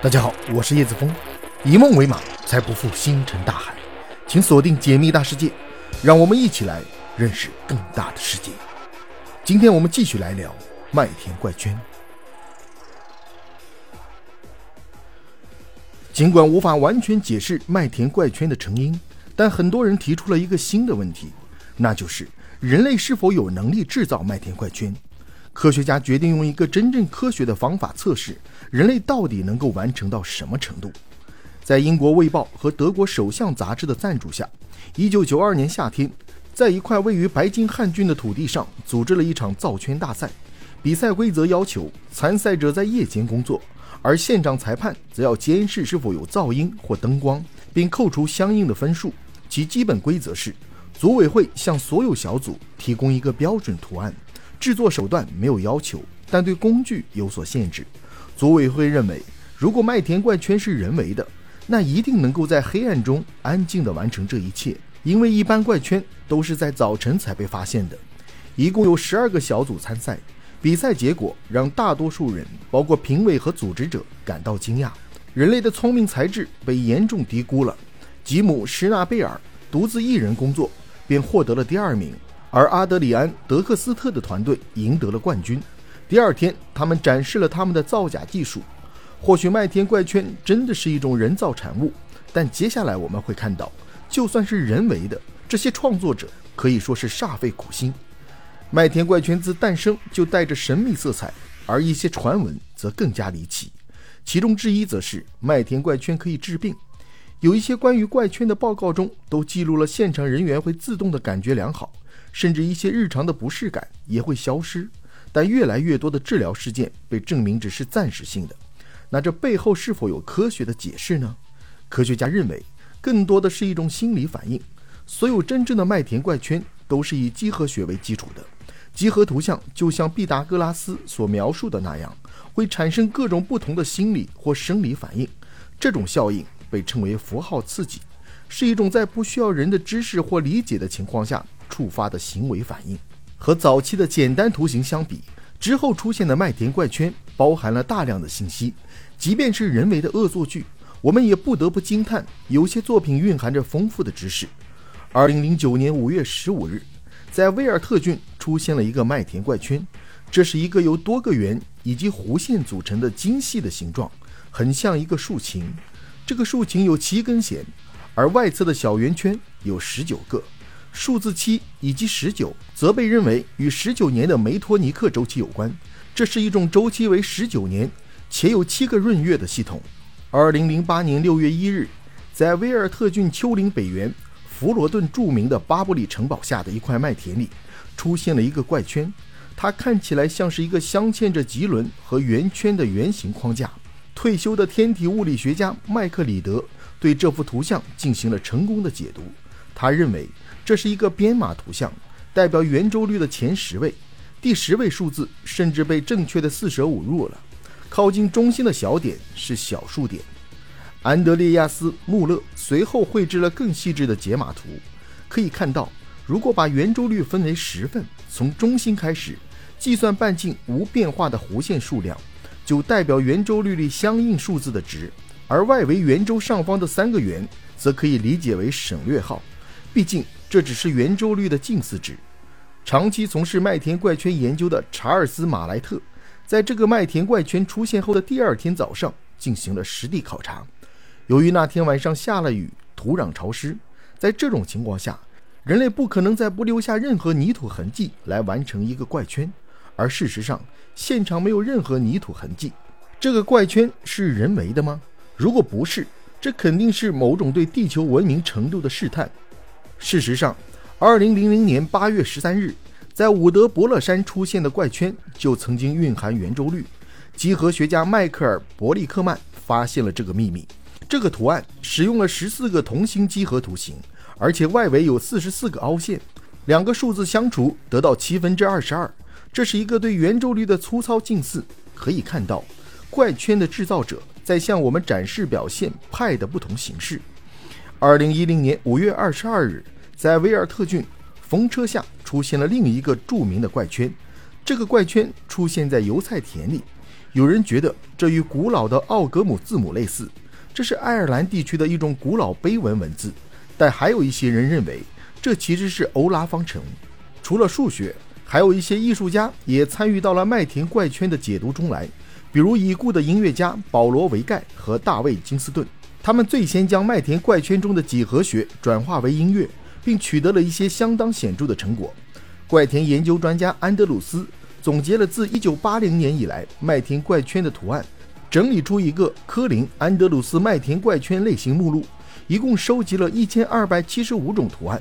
大家好，我是叶子峰，以梦为马，才不负星辰大海。请锁定解密大世界，让我们一起来认识更大的世界。今天我们继续来聊麦田怪圈。尽管无法完全解释麦田怪圈的成因，但很多人提出了一个新的问题，那就是人类是否有能力制造麦田怪圈？科学家决定用一个真正科学的方法测试人类到底能够完成到什么程度。在英国《卫报》和德国《首相》杂志的赞助下，1992年夏天，在一块位于白金汉郡的土地上组织了一场造圈大赛。比赛规则要求参赛者在夜间工作，而现场裁判则要监视是否有噪音或灯光，并扣除相应的分数。其基本规则是，组委会向所有小组提供一个标准图案。制作手段没有要求，但对工具有所限制。组委会认为，如果麦田怪圈是人为的，那一定能够在黑暗中安静地完成这一切，因为一般怪圈都是在早晨才被发现的。一共有十二个小组参赛，比赛结果让大多数人，包括评委和组织者感到惊讶：人类的聪明才智被严重低估了。吉姆·施纳贝尔独自一人工作，便获得了第二名。而阿德里安·德克斯特的团队赢得了冠军。第二天，他们展示了他们的造假技术。或许麦田怪圈真的是一种人造产物，但接下来我们会看到，就算是人为的，这些创作者可以说是煞费苦心。麦田怪圈自诞生就带着神秘色彩，而一些传闻则更加离奇。其中之一则是麦田怪圈可以治病。有一些关于怪圈的报告中都记录了现场人员会自动的感觉良好。甚至一些日常的不适感也会消失，但越来越多的治疗事件被证明只是暂时性的。那这背后是否有科学的解释呢？科学家认为，更多的是一种心理反应。所有真正的麦田怪圈都是以几何学为基础的，几何图像就像毕达哥拉斯所描述的那样，会产生各种不同的心理或生理反应。这种效应被称为符号刺激，是一种在不需要人的知识或理解的情况下。触发的行为反应，和早期的简单图形相比，之后出现的麦田怪圈包含了大量的信息。即便是人为的恶作剧，我们也不得不惊叹，有些作品蕴含着丰富的知识。二零零九年五月十五日，在威尔特郡出现了一个麦田怪圈，这是一个由多个圆以及弧线组成的精细的形状，很像一个竖琴。这个竖琴有七根弦，而外侧的小圆圈有十九个。数字七以及十九则被认为与十九年的梅托尼克周期有关。这是一种周期为十九年且有七个闰月的系统。二零零八年六月一日，在威尔特郡丘陵北缘弗罗顿著名的巴布里城堡下的一块麦田里，出现了一个怪圈。它看起来像是一个镶嵌着棘轮和圆圈的圆形框架。退休的天体物理学家麦克里德对这幅图像进行了成功的解读。他认为。这是一个编码图像，代表圆周率的前十位，第十位数字甚至被正确的四舍五入了。靠近中心的小点是小数点。安德烈亚斯·穆勒随后绘制了更细致的解码图，可以看到，如果把圆周率分为十份，从中心开始计算半径无变化的弧线数量，就代表圆周率里相应数字的值，而外围圆周上方的三个圆则可以理解为省略号，毕竟。这只是圆周率的近似值。长期从事麦田怪圈研究的查尔斯·马莱特，在这个麦田怪圈出现后的第二天早上进行了实地考察。由于那天晚上下了雨，土壤潮湿，在这种情况下，人类不可能在不留下任何泥土痕迹来完成一个怪圈。而事实上，现场没有任何泥土痕迹。这个怪圈是人为的吗？如果不是，这肯定是某种对地球文明程度的试探。事实上，2000年8月13日，在伍德伯勒山出现的怪圈就曾经蕴含圆周率。几何学家迈克尔·伯利克曼发现了这个秘密。这个图案使用了14个同心几何图形，而且外围有44个凹陷。两个数字相除得到七分之二十二，这是一个对圆周率的粗糙近似。可以看到，怪圈的制造者在向我们展示表现派的不同形式。二零一零年五月二十二日，在威尔特郡风车下出现了另一个著名的怪圈。这个怪圈出现在油菜田里，有人觉得这与古老的奥格姆字母类似，这是爱尔兰地区的一种古老碑文文字。但还有一些人认为，这其实是欧拉方程。除了数学，还有一些艺术家也参与到了麦田怪圈的解读中来，比如已故的音乐家保罗·维盖和大卫·金斯顿。他们最先将麦田怪圈中的几何学转化为音乐，并取得了一些相当显著的成果。怪田研究专家安德鲁斯总结了自1980年以来麦田怪圈的图案，整理出一个科林·安德鲁斯麦田怪圈类型目录，一共收集了1275种图案。